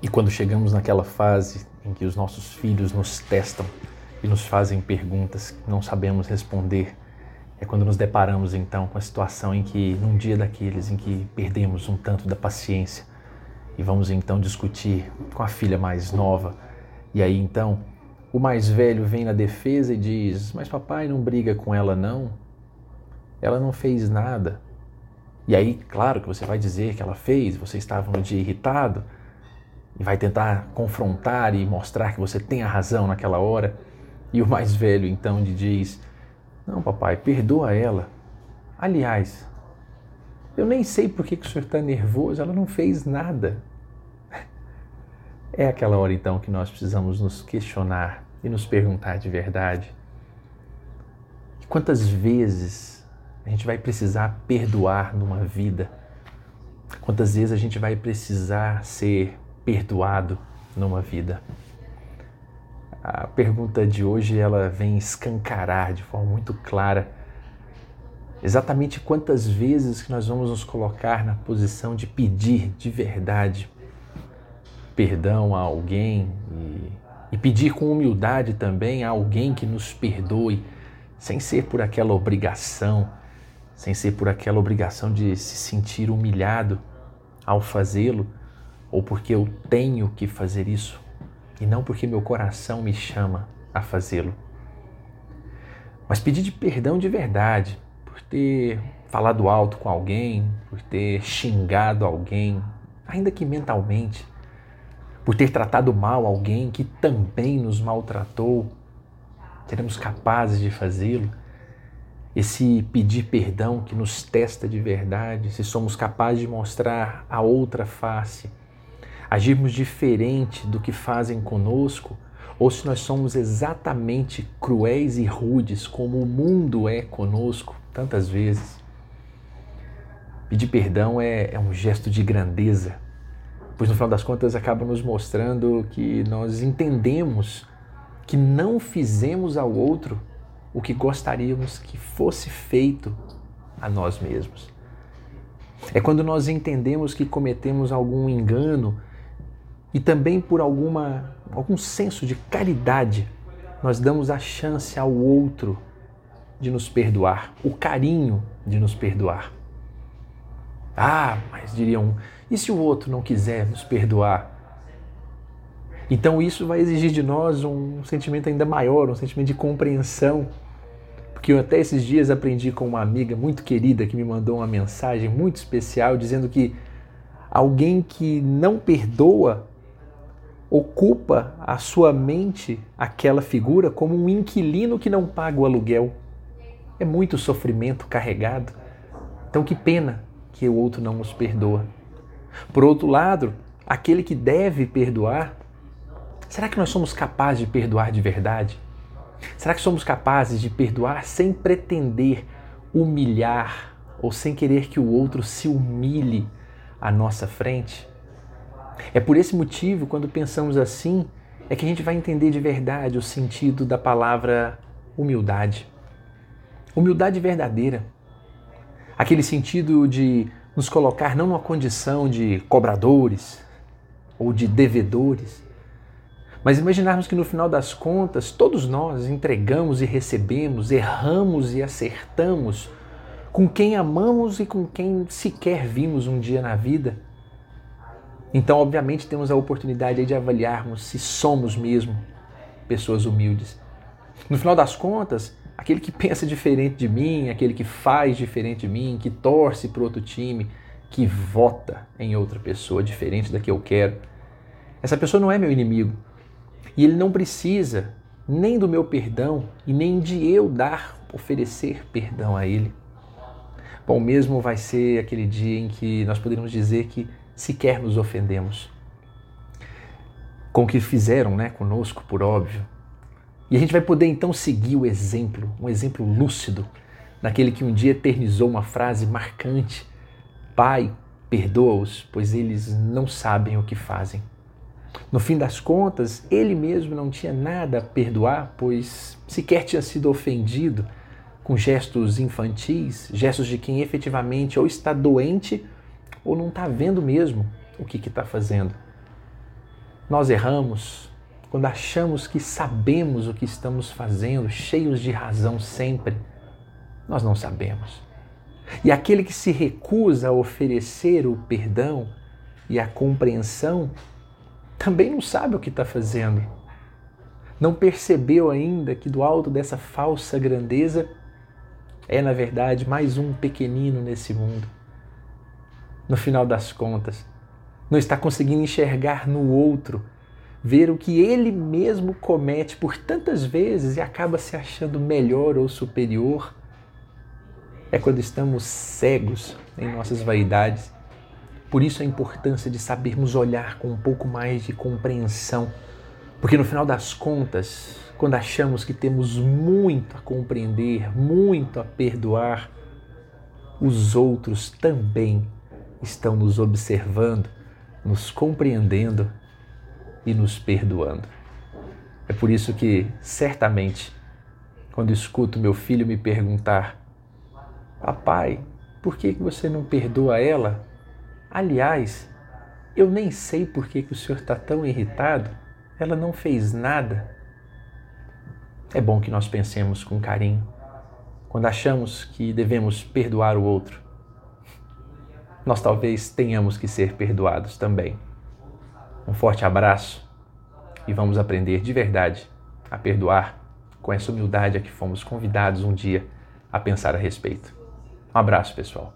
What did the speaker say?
E quando chegamos naquela fase em que os nossos filhos nos testam e nos fazem perguntas que não sabemos responder, é quando nos deparamos então com a situação em que, num dia daqueles em que perdemos um tanto da paciência e vamos então discutir com a filha mais nova, e aí então o mais velho vem na defesa e diz: Mas papai não briga com ela, não. Ela não fez nada. E aí, claro que você vai dizer que ela fez, você estava no dia irritado e vai tentar confrontar e mostrar que você tem a razão naquela hora. E o mais velho então lhe diz: Não, papai, perdoa ela. Aliás, eu nem sei por que, que o senhor está nervoso, ela não fez nada. É aquela hora então que nós precisamos nos questionar e nos perguntar de verdade: quantas vezes a gente vai precisar perdoar numa vida? Quantas vezes a gente vai precisar ser perdoado numa vida? A pergunta de hoje ela vem escancarar de forma muito clara exatamente quantas vezes que nós vamos nos colocar na posição de pedir de verdade perdão a alguém e, e pedir com humildade também a alguém que nos perdoe, sem ser por aquela obrigação, sem ser por aquela obrigação de se sentir humilhado ao fazê-lo, ou porque eu tenho que fazer isso, e não porque meu coração me chama a fazê-lo. Mas pedir de perdão de verdade, por ter falado alto com alguém, por ter xingado alguém, ainda que mentalmente, por ter tratado mal alguém que também nos maltratou, seremos capazes de fazê-lo? Esse pedir perdão que nos testa de verdade, se somos capazes de mostrar a outra face, agirmos diferente do que fazem conosco, ou se nós somos exatamente cruéis e rudes como o mundo é conosco tantas vezes. Pedir perdão é, é um gesto de grandeza, pois no final das contas acaba nos mostrando que nós entendemos que não fizemos ao outro o que gostaríamos que fosse feito a nós mesmos. É quando nós entendemos que cometemos algum engano e também por alguma algum senso de caridade, nós damos a chance ao outro de nos perdoar, o carinho de nos perdoar. Ah, mas diriam, e se o outro não quiser nos perdoar? Então isso vai exigir de nós um sentimento ainda maior, um sentimento de compreensão. Porque eu até esses dias aprendi com uma amiga muito querida que me mandou uma mensagem muito especial dizendo que alguém que não perdoa ocupa a sua mente aquela figura como um inquilino que não paga o aluguel. É muito sofrimento carregado. Então que pena que o outro não nos perdoa. Por outro lado, aquele que deve perdoar, será que nós somos capazes de perdoar de verdade? Será que somos capazes de perdoar sem pretender humilhar ou sem querer que o outro se humilhe à nossa frente? É por esse motivo, quando pensamos assim, é que a gente vai entender de verdade o sentido da palavra humildade. Humildade verdadeira aquele sentido de nos colocar não numa condição de cobradores ou de devedores, mas imaginarmos que no final das contas todos nós entregamos e recebemos, erramos e acertamos com quem amamos e com quem sequer vimos um dia na vida. Então, obviamente, temos a oportunidade de avaliarmos se somos mesmo pessoas humildes. No final das contas, aquele que pensa diferente de mim, aquele que faz diferente de mim, que torce para outro time, que vota em outra pessoa diferente da que eu quero. Essa pessoa não é meu inimigo. E ele não precisa nem do meu perdão e nem de eu dar, oferecer perdão a ele. Bom, mesmo vai ser aquele dia em que nós poderíamos dizer que sequer nos ofendemos com o que fizeram né, conosco, por óbvio, e a gente vai poder então seguir o exemplo, um exemplo lúcido, daquele que um dia eternizou uma frase marcante: Pai, perdoa-os, pois eles não sabem o que fazem. No fim das contas, ele mesmo não tinha nada a perdoar, pois sequer tinha sido ofendido com gestos infantis, gestos de quem efetivamente ou está doente ou não está vendo mesmo o que está fazendo. nós erramos, quando achamos que sabemos o que estamos fazendo, cheios de razão sempre, nós não sabemos. E aquele que se recusa a oferecer o perdão e a compreensão também não sabe o que está fazendo. Não percebeu ainda que do alto dessa falsa grandeza é, na verdade, mais um pequenino nesse mundo. No final das contas, não está conseguindo enxergar no outro, ver o que ele mesmo comete por tantas vezes e acaba se achando melhor ou superior. É quando estamos cegos em nossas vaidades. Por isso a importância de sabermos olhar com um pouco mais de compreensão, porque no final das contas, quando achamos que temos muito a compreender, muito a perdoar, os outros também estão nos observando, nos compreendendo e nos perdoando. É por isso que, certamente, quando escuto meu filho me perguntar: Papai, por que você não perdoa ela? Aliás, eu nem sei por que, o senhor está tão irritado. Ela não fez nada. É bom que nós pensemos com carinho quando achamos que devemos perdoar o outro. Nós talvez tenhamos que ser perdoados também. Um forte abraço e vamos aprender de verdade a perdoar com essa humildade a que fomos convidados um dia a pensar a respeito. Um abraço, pessoal.